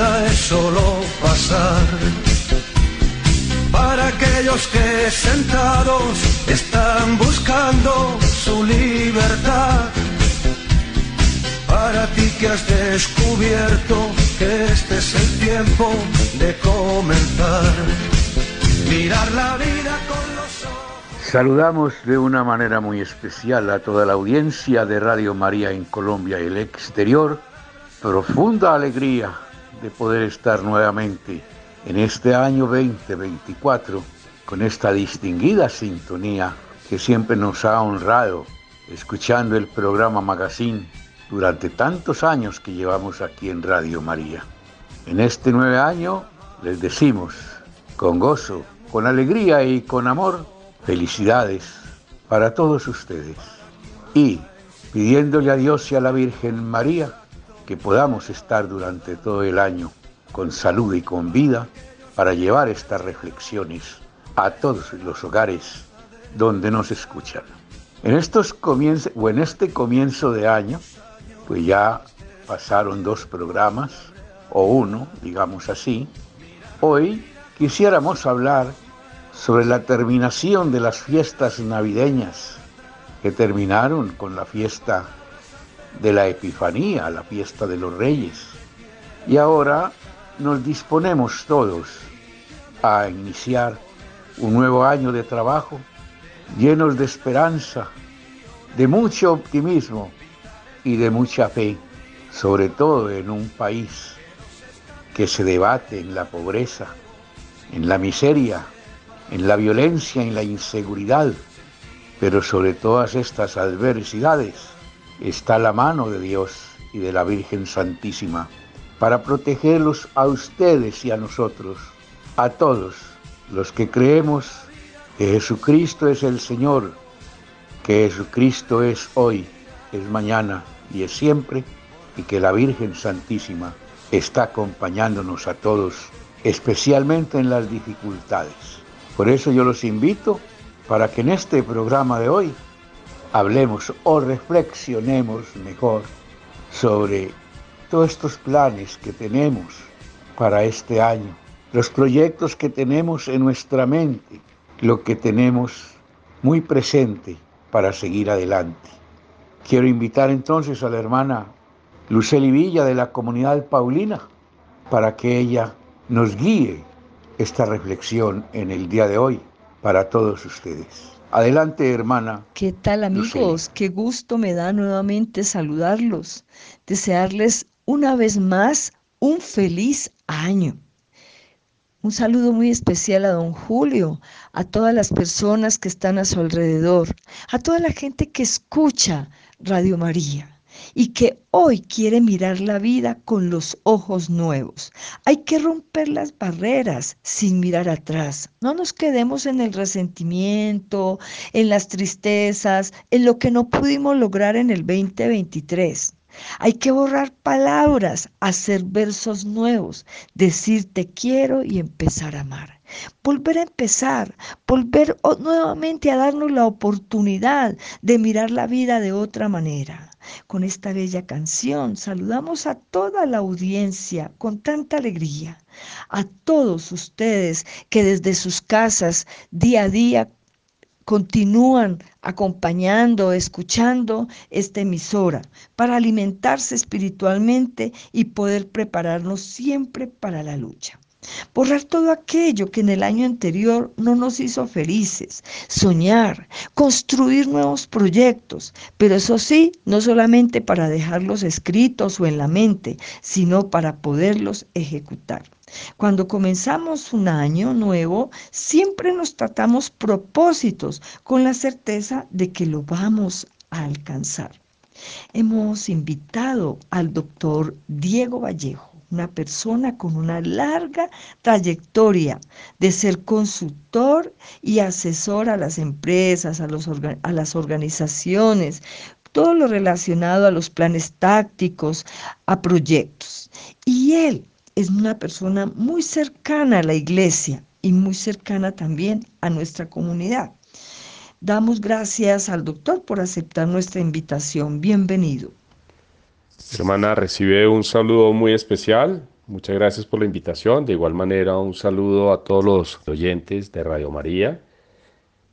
vida es solo pasar. Para aquellos que sentados están buscando su libertad. Para ti que has descubierto que este es el tiempo de comenzar. Mirar la vida con los ojos. Saludamos de una manera muy especial a toda la audiencia de Radio María en Colombia y el exterior. Profunda alegría de poder estar nuevamente en este año 2024 con esta distinguida sintonía que siempre nos ha honrado escuchando el programa Magazine durante tantos años que llevamos aquí en Radio María. En este nuevo año les decimos con gozo, con alegría y con amor, felicidades para todos ustedes. Y pidiéndole a Dios y a la Virgen María que podamos estar durante todo el año con salud y con vida para llevar estas reflexiones a todos los hogares donde nos escuchan. En estos comienzos o en este comienzo de año, pues ya pasaron dos programas o uno, digamos así. Hoy quisiéramos hablar sobre la terminación de las fiestas navideñas que terminaron con la fiesta de la Epifanía, la fiesta de los Reyes. Y ahora nos disponemos todos a iniciar un nuevo año de trabajo llenos de esperanza, de mucho optimismo y de mucha fe, sobre todo en un país que se debate en la pobreza, en la miseria, en la violencia, en la inseguridad, pero sobre todas estas adversidades está la mano de Dios y de la Virgen Santísima para protegerlos a ustedes y a nosotros, a todos los que creemos que Jesucristo es el Señor, que Jesucristo es hoy, es mañana y es siempre, y que la Virgen Santísima está acompañándonos a todos, especialmente en las dificultades. Por eso yo los invito para que en este programa de hoy hablemos o reflexionemos mejor sobre todos estos planes que tenemos para este año, los proyectos que tenemos en nuestra mente, lo que tenemos muy presente para seguir adelante. Quiero invitar entonces a la hermana Luceli Villa de la comunidad Paulina para que ella nos guíe esta reflexión en el día de hoy para todos ustedes. Adelante, hermana. ¿Qué tal, amigos? Qué gusto me da nuevamente saludarlos, desearles una vez más un feliz año. Un saludo muy especial a don Julio, a todas las personas que están a su alrededor, a toda la gente que escucha Radio María y que hoy quiere mirar la vida con los ojos nuevos. Hay que romper las barreras sin mirar atrás. No nos quedemos en el resentimiento, en las tristezas, en lo que no pudimos lograr en el 2023. Hay que borrar palabras, hacer versos nuevos, decir te quiero y empezar a amar. Volver a empezar, volver nuevamente a darnos la oportunidad de mirar la vida de otra manera. Con esta bella canción saludamos a toda la audiencia con tanta alegría, a todos ustedes que desde sus casas día a día continúan acompañando, escuchando esta emisora para alimentarse espiritualmente y poder prepararnos siempre para la lucha. Borrar todo aquello que en el año anterior no nos hizo felices, soñar, construir nuevos proyectos, pero eso sí, no solamente para dejarlos escritos o en la mente, sino para poderlos ejecutar. Cuando comenzamos un año nuevo, siempre nos tratamos propósitos con la certeza de que lo vamos a alcanzar. Hemos invitado al doctor Diego Vallejo una persona con una larga trayectoria de ser consultor y asesor a las empresas, a, a, las organizaciones, todo lo relacionado a los planes tácticos, a proyectos. Y él es una persona muy cercana a la iglesia y muy cercana también a nuestra comunidad. Damos gracias al doctor por aceptar nuestra invitación. Bienvenido. Hermana, recibe un saludo muy especial. Muchas gracias por la invitación. De igual manera, un saludo a todos los oyentes de Radio María.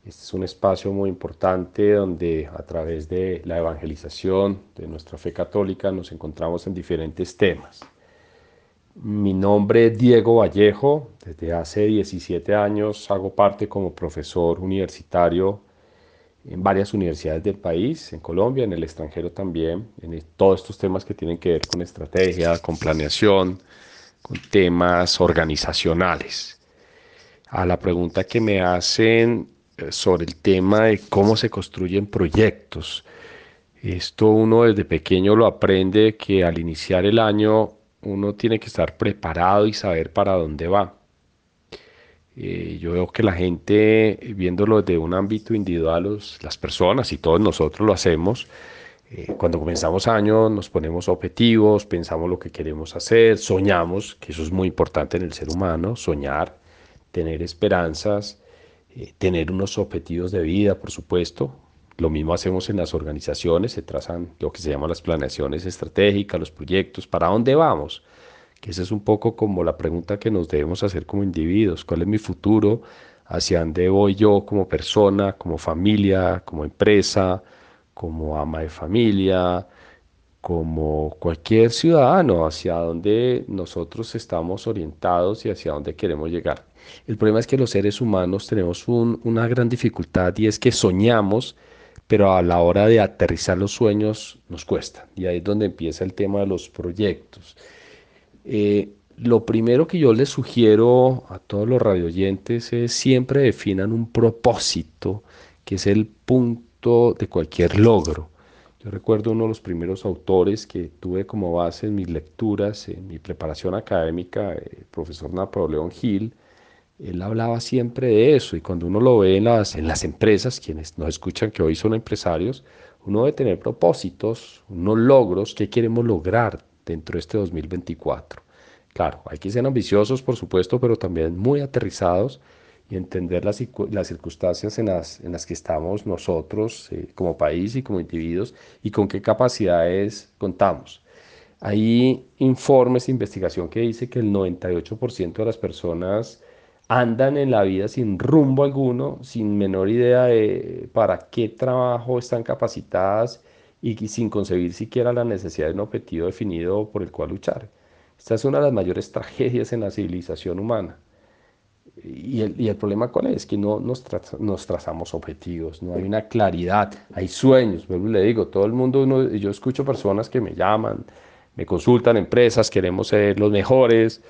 Este es un espacio muy importante donde a través de la evangelización de nuestra fe católica nos encontramos en diferentes temas. Mi nombre es Diego Vallejo. Desde hace 17 años hago parte como profesor universitario en varias universidades del país, en Colombia, en el extranjero también, en todos estos temas que tienen que ver con estrategia, con planeación, con temas organizacionales. A la pregunta que me hacen eh, sobre el tema de cómo se construyen proyectos. Esto uno desde pequeño lo aprende que al iniciar el año uno tiene que estar preparado y saber para dónde va. Eh, yo veo que la gente, viéndolo desde un ámbito individual, las personas y todos nosotros lo hacemos, eh, cuando comenzamos año nos ponemos objetivos, pensamos lo que queremos hacer, soñamos, que eso es muy importante en el ser humano, soñar, tener esperanzas, eh, tener unos objetivos de vida, por supuesto. Lo mismo hacemos en las organizaciones, se trazan lo que se llaman las planeaciones estratégicas, los proyectos, para dónde vamos que esa es un poco como la pregunta que nos debemos hacer como individuos, ¿cuál es mi futuro? ¿Hacia dónde voy yo como persona, como familia, como empresa, como ama de familia, como cualquier ciudadano, hacia dónde nosotros estamos orientados y hacia dónde queremos llegar? El problema es que los seres humanos tenemos una gran dificultad y es que soñamos, pero a la hora de aterrizar los sueños nos cuesta. Y ahí es donde empieza el tema de los proyectos. Eh, lo primero que yo les sugiero a todos los radioyentes es siempre definan un propósito, que es el punto de cualquier logro. Yo recuerdo uno de los primeros autores que tuve como base en mis lecturas, en mi preparación académica, el profesor Napoleón Hill, él hablaba siempre de eso y cuando uno lo ve en las, en las empresas, quienes nos escuchan que hoy son empresarios, uno debe tener propósitos, unos logros, qué queremos lograr dentro de este 2024. Claro, hay que ser ambiciosos, por supuesto, pero también muy aterrizados y entender las, las circunstancias en las, en las que estamos nosotros eh, como país y como individuos y con qué capacidades contamos. Hay informes investigación que dice que el 98% de las personas andan en la vida sin rumbo alguno, sin menor idea de para qué trabajo están capacitadas y sin concebir siquiera la necesidad de un objetivo definido por el cual luchar. Esta es una de las mayores tragedias en la civilización humana. Y el, y el problema cuál es? Que no nos, nos, trazamos objetivos, no hay una claridad, hay sueños, le digo, todo el mundo, yo escucho personas que me llaman, me consultan, empresas, queremos ser los mejores,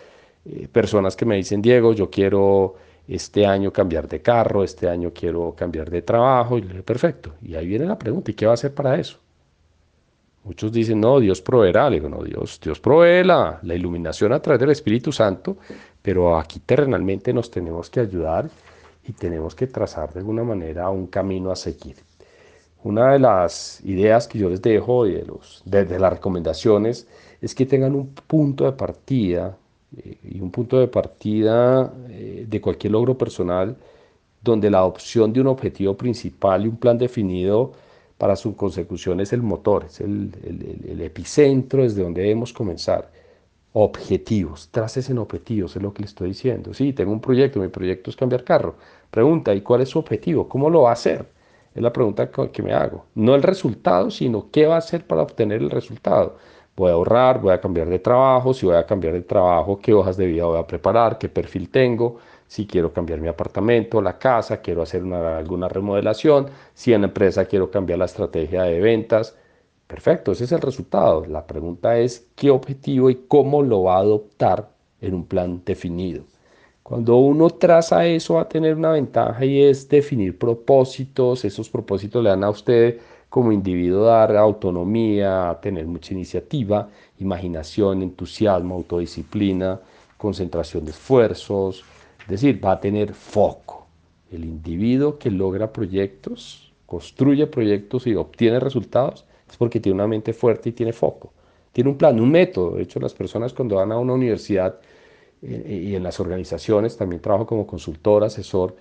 eh, personas que me dicen, Diego, yo quiero este año cambiar de carro, este año quiero cambiar de trabajo, y le digo, perfecto. Y ahí viene la pregunta, ¿y qué va a hacer para eso? Muchos dicen, no, Dios proveerá. Le digo, no, Dios, Dios provee la, la iluminación a través del Espíritu Santo, pero aquí terrenalmente nos tenemos que ayudar y tenemos que trazar de alguna manera un camino a seguir. Una de las ideas que yo les dejo y de, los, las recomendaciones es que tengan un punto de partida eh, y un punto de partida eh, de cualquier logro personal donde la opción de un objetivo principal y un plan definido para su consecución es el motor, es el, el, epicentro desde donde debemos comenzar. Objetivos, traces en objetivos, es lo que le estoy diciendo. Sí, tengo un proyecto, mi proyecto es cambiar carro. Pregunta, ¿y cuál es su objetivo? ¿Cómo lo va a hacer? Es la pregunta que me hago. No el resultado, sino qué va a hacer para obtener el resultado. Voy a ahorrar, voy a cambiar de trabajo, si voy a cambiar de trabajo, qué hojas de vida voy a preparar, qué perfil tengo, si quiero cambiar mi apartamento, la casa, quiero hacer alguna remodelación, si en la empresa quiero cambiar la estrategia de ventas. Perfecto, ese es el resultado. La pregunta es qué objetivo y cómo lo va a adoptar en un plan definido. Cuando uno traza eso va a tener una ventaja y es definir propósitos. Esos propósitos le dan a usted como individuo dar autonomía, tener mucha iniciativa, imaginación, entusiasmo, autodisciplina, concentración de esfuerzos, es decir, va a tener foco. El individuo que logra proyectos, construye proyectos y obtiene resultados es porque tiene una mente fuerte y tiene foco. Tiene un plan, un método. De hecho, las personas cuando van a una universidad eh, y en las organizaciones, también trabajo como consultor, asesor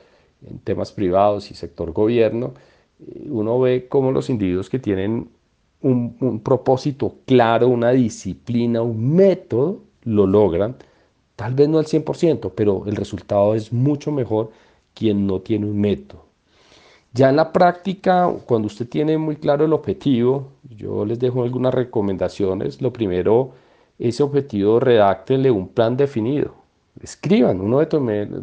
en temas privados y sector gobierno, eh, uno ve cómo los individuos que tienen un propósito claro, una disciplina, un método, lo logran, tal vez no al 100%, pero el resultado es mucho mejor quien no tiene un método. Ya en la práctica, cuando usted tiene muy claro el objetivo, yo les dejo algunas recomendaciones. Lo primero, ese objetivo, redáctenle un plan definido. Escriban, uno de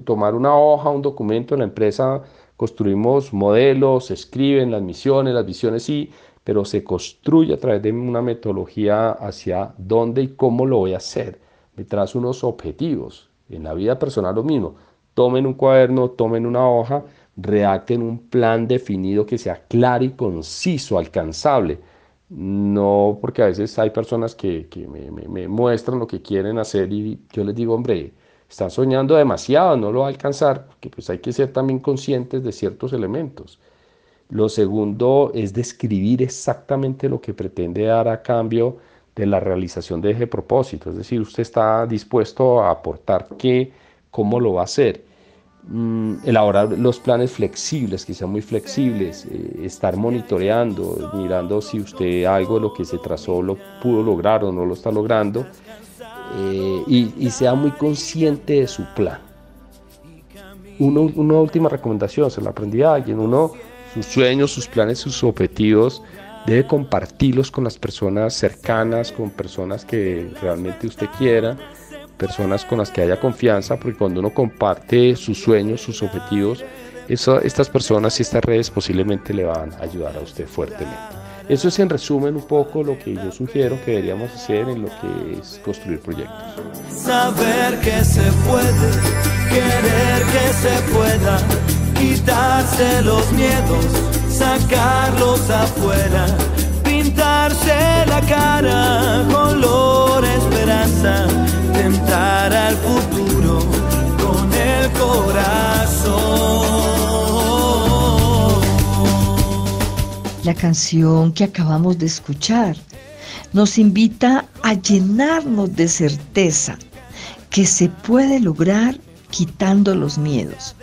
tomar una hoja, un documento en la empresa, construimos modelos, escriben las misiones, las visiones, sí, pero se construye a través de una metodología hacia dónde y cómo lo voy a hacer. Detrás unos objetivos. En la vida personal lo mismo. Tomen un cuaderno, tomen una hoja, redacten un plan definido que sea claro y conciso, alcanzable. No, porque a veces hay personas que, me, muestran lo que quieren hacer y yo les digo, hombre, están soñando demasiado, no lo va a alcanzar, porque pues hay que ser también conscientes de ciertos elementos. Lo segundo es describir exactamente lo que pretende dar a cambio de la realización de ese propósito, es decir, usted está dispuesto a aportar qué, cómo lo va a hacer. Mm, elaborar los planes flexibles, que sean muy flexibles, eh, estar monitoreando, mirando si usted algo de lo que se trazó lo pudo lograr o no lo está logrando, eh, y, sea muy consciente de su plan. una última recomendación, se la aprendí a alguien, uno, sus sueños, sus planes, sus objetivos, debe compartirlos con las personas cercanas, con personas que realmente usted quiera, personas con las que haya confianza, porque cuando uno comparte sus sueños, sus objetivos, estas personas y estas redes posiblemente le van a ayudar a usted fuertemente. Eso es en resumen un poco lo que yo sugiero que deberíamos hacer en lo que es construir proyectos. Saber que se puede, querer que se pueda, quitarse los miedos, sacarlos afuera, pintarse la cara, color esperanza, tentar al futuro con el corazón. La canción que acabamos de escuchar nos invita a llenarnos de certeza que se puede lograr quitando los miedos,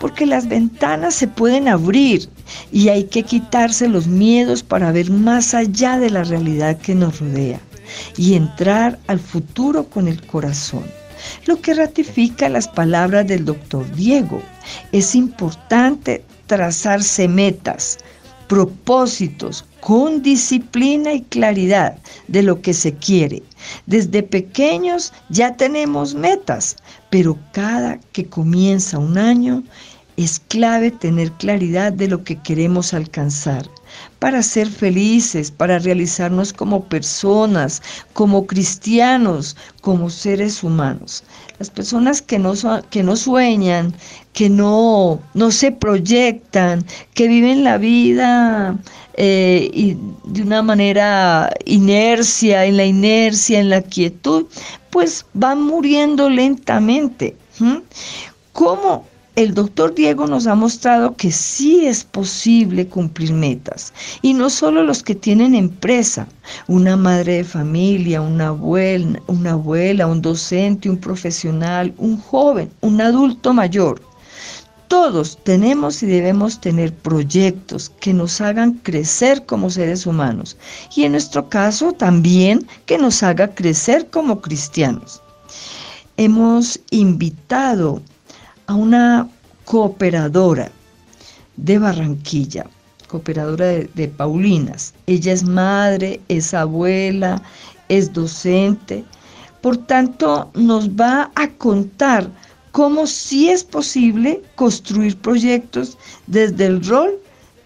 porque las ventanas se pueden abrir y hay que quitarse los miedos para ver más allá de la realidad que nos rodea y entrar al futuro con el corazón. Lo que ratifica las palabras del doctor Diego. Es importante trazarse metas, propósitos con disciplina y claridad de lo que se quiere. Desde pequeños ya tenemos metas, pero cada que comienza un año es clave tener claridad de lo que queremos alcanzar para ser felices, para realizarnos como personas, como cristianos, como seres humanos. Las personas que no, que no sueñan, que no, no se proyectan, que viven la vida eh, y de una manera inercia, en la inercia, en la quietud, pues van muriendo lentamente. ¿Cómo el doctor Diego nos ha mostrado que sí es posible cumplir metas. Y no solo los que tienen empresa, una madre de familia, una una abuela, un docente, un profesional, un joven, un adulto mayor. Todos tenemos y debemos tener proyectos que nos hagan crecer como seres humanos y en nuestro caso también que nos haga crecer como cristianos. Hemos invitado a una cooperadora de Barranquilla, cooperadora de, Paulinas. Ella es madre, es abuela, es docente. Por tanto, nos va a contar cómo sí es posible construir proyectos desde el rol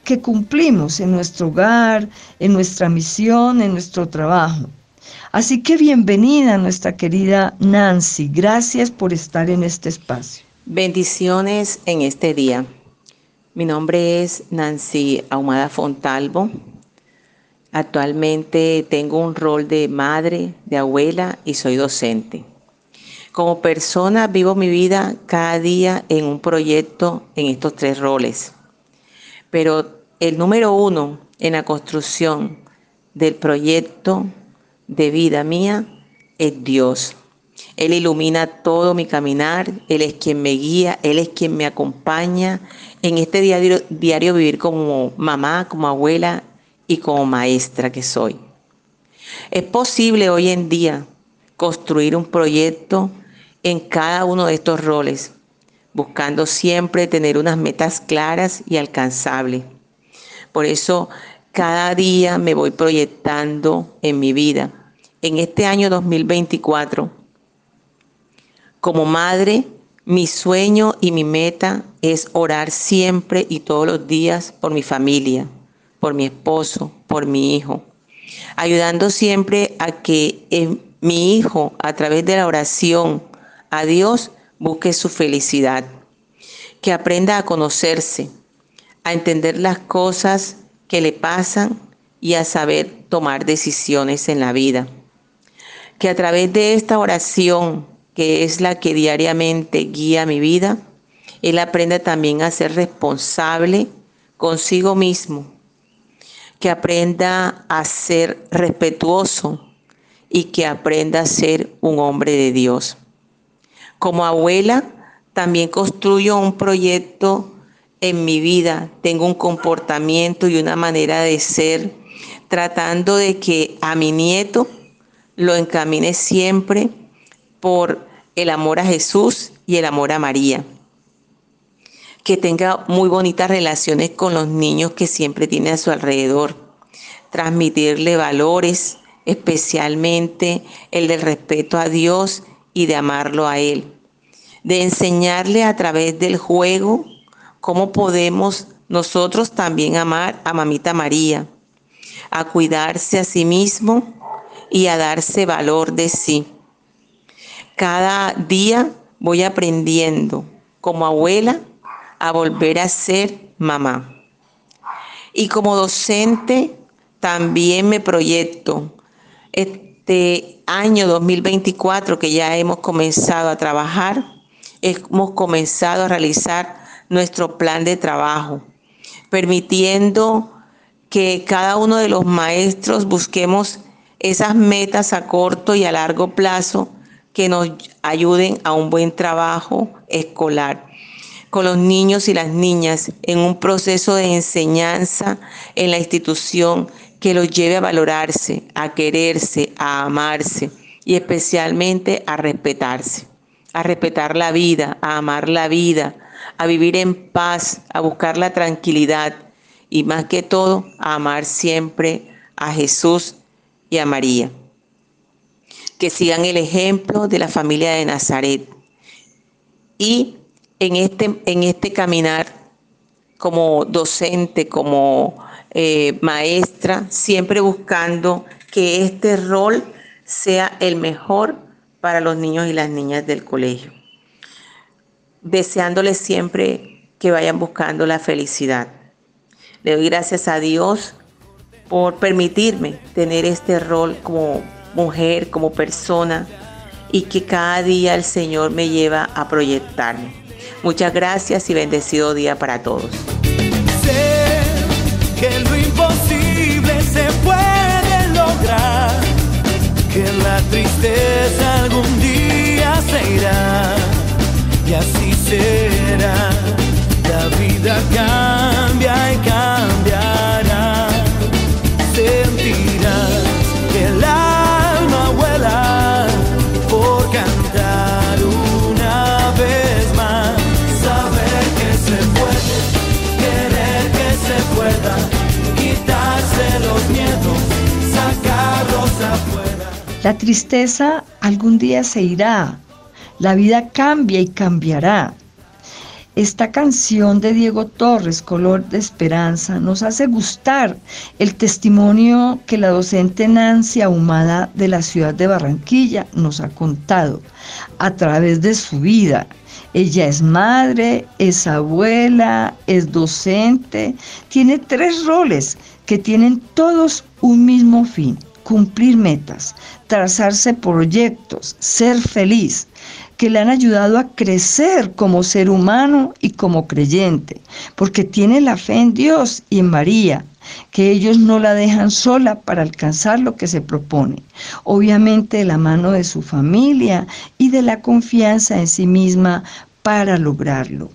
que cumplimos en nuestro hogar, en nuestra misión, en nuestro trabajo. Así que bienvenida nuestra querida Nancy. Gracias por estar en este espacio. Bendiciones en este día. Mi nombre es Nancy Ahumada Fontalvo. Actualmente tengo un rol de madre, de abuela y soy docente. Como persona vivo mi vida cada día en un proyecto en estos tres roles. Pero el número uno en la construcción del proyecto de vida mía es Dios. Él ilumina todo mi caminar, Él es quien me guía, Él es quien me acompaña en este diario, diario vivir como mamá, como abuela y como maestra que soy. Es posible hoy en día construir un proyecto en cada uno de estos roles, buscando siempre tener unas metas claras y alcanzables. Por eso cada día me voy proyectando en mi vida. En este año 2024, como madre, mi sueño y mi meta es orar siempre y todos los días por mi familia, por mi esposo, por mi hijo, ayudando siempre a que mi hijo, a través de la oración a Dios, busque su felicidad, que aprenda a conocerse, a entender las cosas que le pasan y a saber tomar decisiones en la vida. Que a través de esta oración, que es la que diariamente guía mi vida, él aprenda también a ser responsable consigo mismo, que aprenda a ser respetuoso y que aprenda a ser un hombre de Dios. Como abuela, también construyo un proyecto en mi vida, tengo un comportamiento y una manera de ser, tratando de que a mi nieto lo encamine siempre por el amor a Jesús y el amor a María. Que tenga muy bonitas relaciones con los niños que siempre tiene a su alrededor. Transmitirle valores, especialmente el del respeto a Dios y de amarlo a Él. De enseñarle a través del juego cómo podemos nosotros también amar a Mamita María, a cuidarse a sí mismo y a darse valor de sí. Cada día voy aprendiendo como abuela a volver a ser mamá. Y como docente también me proyecto este año 2024 que ya hemos comenzado a trabajar, hemos comenzado a realizar nuestro plan de trabajo, permitiendo que cada uno de los maestros busquemos esas metas a corto y a largo plazo que nos ayuden a un buen trabajo escolar con los niños y las niñas en un proceso de enseñanza en la institución que los lleve a valorarse, a quererse, a amarse y especialmente a respetarse, a respetar la vida, a amar la vida, a vivir en paz, a buscar la tranquilidad y más que todo a amar siempre a Jesús y a María. Que sigan el ejemplo de la familia de Nazaret y en este, en este caminar como docente, como eh, maestra, siempre buscando que este rol sea el mejor para los niños y las niñas del colegio deseándoles siempre que vayan buscando la felicidad. Le doy gracias a Dios por permitirme tener este rol como mujer, como persona y que cada día el Señor me lleva a proyectarme. Muchas gracias y bendecido día para todos. Que lo imposible se puede lograr, que la tristeza algún día se irá y así será. La vida cambia y cambiará. La tristeza algún día se irá, la vida cambia y cambiará. Esta canción de Diego Torres, Color de Esperanza, nos hace gustar el testimonio que la docente Nancy Ahumada de la ciudad de Barranquilla nos ha contado a través de su vida. Ella es madre, es abuela, es docente, tiene tres roles que tienen todos un mismo fin, cumplir metas, trazarse proyectos, ser feliz que le han ayudado a crecer como ser humano y como creyente, porque tiene la fe en Dios y en María, que ellos no la dejan sola para alcanzar lo que se propone. Obviamente de la mano de su familia y de la confianza en sí misma para lograrlo.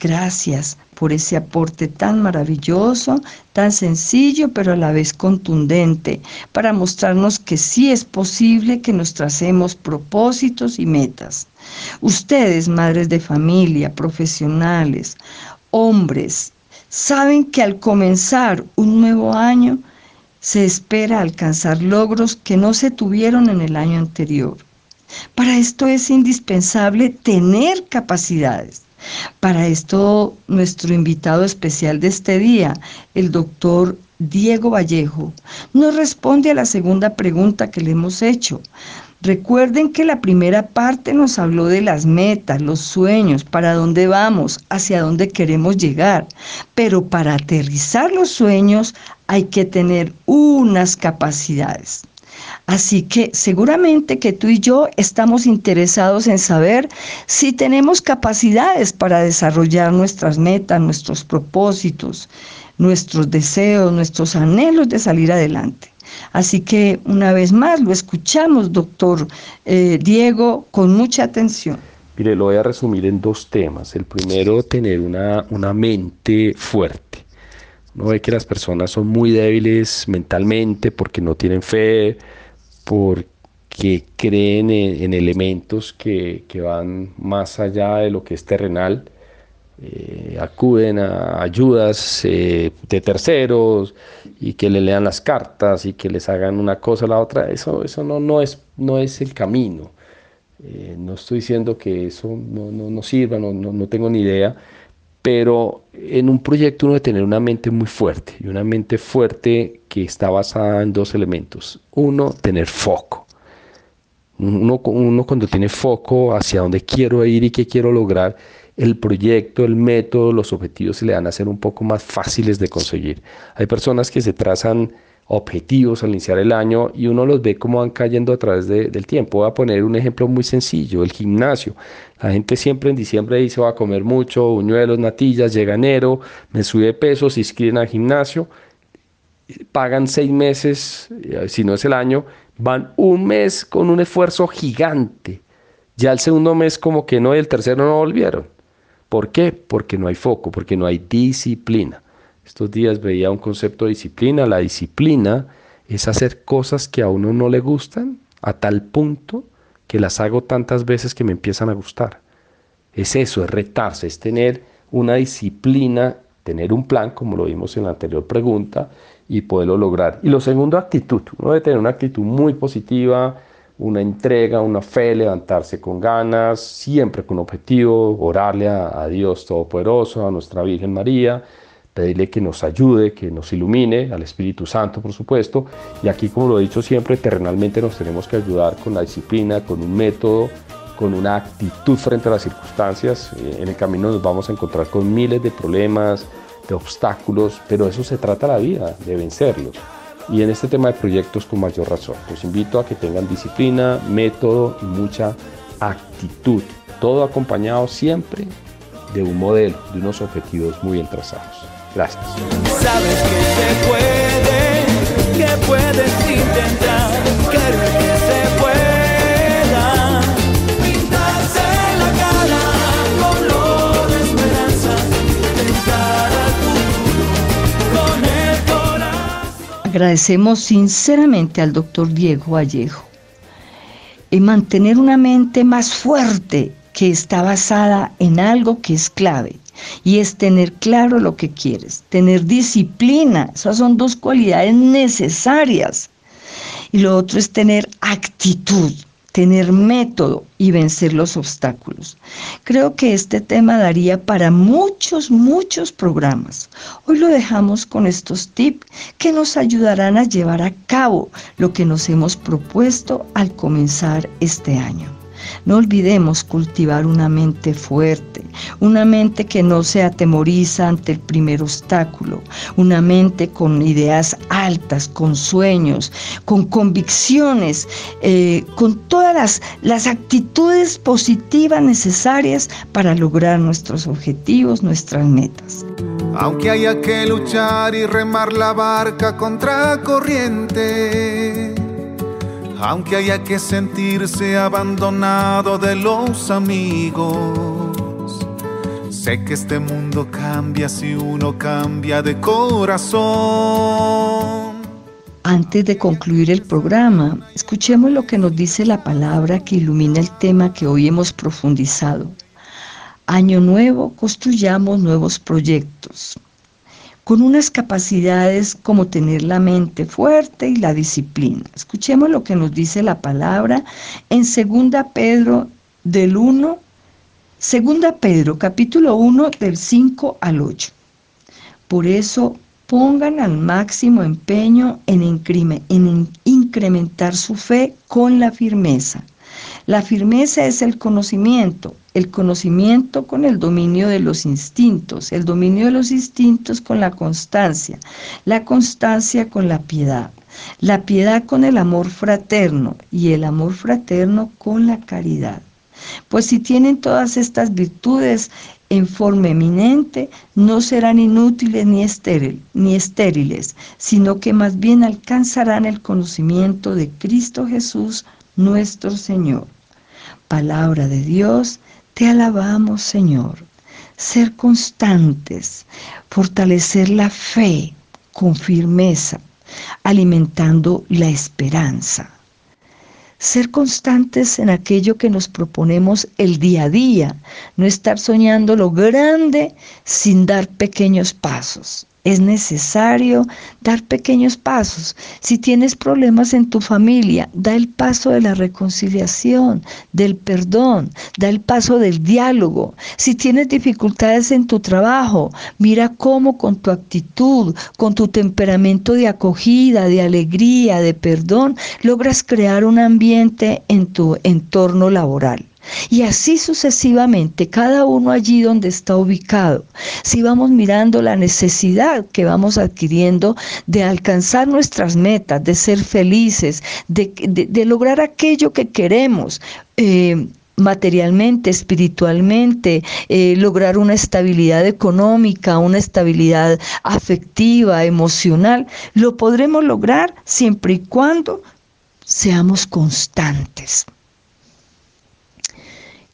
Gracias por ese aporte tan maravilloso, tan sencillo, pero a la vez contundente, para mostrarnos que sí es posible que nos tracemos propósitos y metas. Ustedes, madres de familia, profesionales, hombres, saben que al comenzar un nuevo año se espera alcanzar logros que no se tuvieron en el año anterior. Para esto es indispensable tener capacidades. Para esto nuestro invitado especial de este día, el doctor Diego Vallejo, nos responde a la segunda pregunta que le hemos hecho. Recuerden que la primera parte nos habló de las metas, los sueños, para dónde vamos, hacia dónde queremos llegar. Pero para aterrizar los sueños hay que tener unas capacidades. Así que seguramente que tú y yo estamos interesados en saber si tenemos capacidades para desarrollar nuestras metas, nuestros propósitos, nuestros deseos, nuestros anhelos de salir adelante. Así que una vez más lo escuchamos, doctor eh, Diego, con mucha atención. Mire, lo voy a resumir en dos temas. El primero, tener una, una mente fuerte. Uno ve que las personas son muy débiles mentalmente porque no tienen fe, porque creen en, elementos que, que, van más allá de lo que es terrenal. Eh, acuden a ayudas eh, de terceros y que le lean las cartas y que les hagan una cosa o la otra, eso, eso no, no, es, no es el camino. Eh, no estoy diciendo que eso no, no, no sirva, no, no, tengo ni idea, pero en un proyecto uno debe tener una mente muy fuerte y una mente fuerte que está basada en dos elementos. Uno, tener foco. Uno, cuando tiene foco hacia dónde quiero ir y qué quiero lograr, el proyecto, el método, los objetivos se le van a hacer un poco más fáciles de conseguir. Hay personas que se trazan objetivos al iniciar el año y uno los ve como van cayendo a través del tiempo. Voy a poner un ejemplo muy sencillo, el gimnasio. La gente siempre en diciembre dice va a comer mucho, buñuelos, natillas, llega enero, me sube peso, se inscriben al gimnasio, pagan seis meses, eh, si no es el año, van un mes con un esfuerzo gigante. Ya el segundo mes como que no y el tercero no volvieron. ¿Por qué? Porque no hay foco, porque no hay disciplina. Estos días veía un concepto de disciplina. La disciplina es hacer cosas que a uno no le gustan a tal punto que las hago tantas veces que me empiezan a gustar. Es eso, es retarse, es tener una disciplina, tener un plan, como lo vimos en la anterior pregunta, y poderlo lograr. Y lo segundo, actitud. Uno debe tener una actitud muy positiva, una entrega, una fe, levantarse con ganas, siempre con objetivo, orarle a, Dios Todopoderoso, a nuestra Virgen María, pedirle que nos ayude, que nos ilumine, al Espíritu Santo, por supuesto. Y aquí, como lo he dicho siempre, terrenalmente nos tenemos que ayudar con la disciplina, con un método, con una actitud frente a las circunstancias. Eh, en el camino nos vamos a encontrar con miles de problemas, de obstáculos, pero eso se trata la vida, de vencerlos y en este tema de proyectos con mayor razón. Los invito a que tengan disciplina, método y mucha actitud, todo acompañado siempre de un modelo, de unos objetivos muy bien trazados. Gracias. Sabes que se puede, que puedes intentar, que se puede. Agradecemos sinceramente al doctor Diego Vallejo en mantener una mente más fuerte que está basada en algo que es clave y es tener claro lo que quieres, tener disciplina, esas son dos cualidades necesarias. Y lo otro es tener actitud, tener método y vencer los obstáculos. Creo que este tema daría para muchos, muchos programas. Hoy lo dejamos con estos tips que nos ayudarán a llevar a cabo lo que nos hemos propuesto al comenzar este año. No olvidemos cultivar una mente fuerte, una mente que no se atemoriza ante el primer obstáculo, una mente con ideas altas, con sueños, con convicciones, eh, con todas las, las actitudes positivas necesarias para lograr nuestros objetivos, nuestras metas. Aunque haya que luchar y remar la barca contra corriente, aunque haya que sentirse abandonado de los amigos, sé que este mundo cambia si uno cambia de corazón. Antes de concluir el programa, escuchemos lo que nos dice la palabra que ilumina el tema que hoy hemos profundizado. Año nuevo, construyamos nuevos proyectos con unas capacidades como tener la mente fuerte y la disciplina. Escuchemos lo que nos dice la palabra en 2 Pedro del 1, 2 Pedro capítulo 1 del 5 al 8. Por eso pongan al máximo empeño en, en incrementar su fe con la firmeza. La firmeza es el conocimiento, el conocimiento con el dominio de los instintos, el dominio de los instintos con la constancia, la constancia con la piedad, la piedad con el amor fraterno y el amor fraterno con la caridad. Pues si tienen todas estas virtudes en forma eminente, no serán inútiles ni, estériles, sino que más bien alcanzarán el conocimiento de Cristo Jesús, nuestro Señor. Palabra de Dios, te alabamos, Señor. Ser constantes, fortalecer la fe con firmeza, alimentando la esperanza. Ser constantes en aquello que nos proponemos el día a día, no estar soñando lo grande sin dar pequeños pasos es necesario dar pequeños pasos. Si tienes problemas en tu familia, da el paso de la reconciliación, del perdón, da el paso del diálogo. Si tienes dificultades en tu trabajo, mira cómo con tu actitud, con tu temperamento de acogida, de alegría, de perdón, logras crear un ambiente en tu entorno laboral. Y así sucesivamente, cada uno allí donde está ubicado. Si vamos mirando la necesidad que vamos adquiriendo de alcanzar nuestras metas, de ser felices, de, lograr aquello que queremos. Eh, materialmente, espiritualmente, eh, lograr una estabilidad económica, una estabilidad afectiva, emocional, lo podremos lograr siempre y cuando seamos constantes.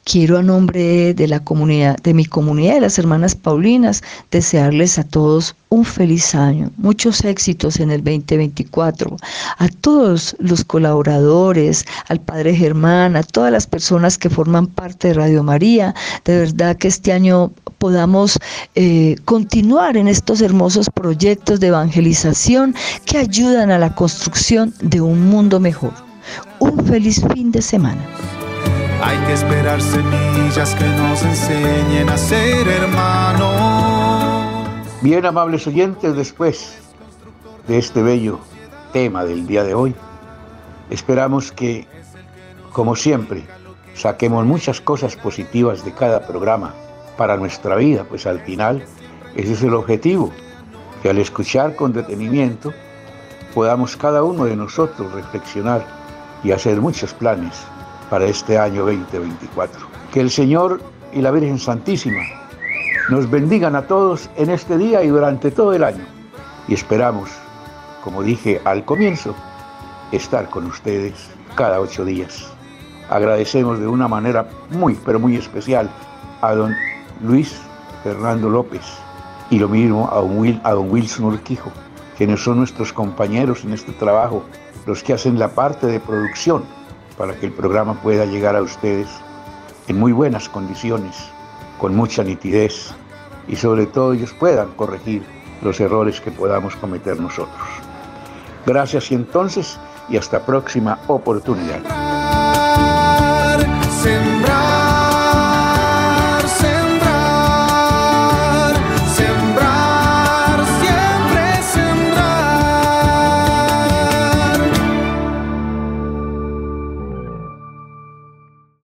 Quiero a nombre de la comunidad, de mi comunidad, de las hermanas Paulinas, desearles a todos un feliz año, muchos éxitos en el 2024, a todos los colaboradores, al Padre Germán, a todas las personas que forman parte de Radio María, de verdad que este año podamos eh, continuar en estos hermosos proyectos de evangelización que ayudan a la construcción de un mundo mejor. Un feliz fin de semana. Hay que esperar semillas que nos enseñen a ser hermanos. Bien, amables oyentes, después de este bello tema del día de hoy, esperamos que, como siempre, saquemos muchas cosas positivas de cada programa para nuestra vida, pues al final ese es el objetivo, que al escuchar con detenimiento podamos cada uno de nosotros reflexionar y hacer muchos planes para este año 2024. Que el Señor y la Virgen Santísima nos bendigan a todos en este día y durante todo el año. Y esperamos, como dije al comienzo, estar con ustedes cada ocho días. Agradecemos de una manera muy, pero muy especial a don Luis Fernando López y lo mismo a don, a don Wilson Urquijo, quienes son nuestros compañeros en este trabajo, los que hacen la parte de producción para que el programa pueda llegar a ustedes en muy buenas condiciones, con mucha nitidez y sobre todo ellos puedan corregir los errores que podamos cometer nosotros. Gracias y entonces y hasta próxima oportunidad.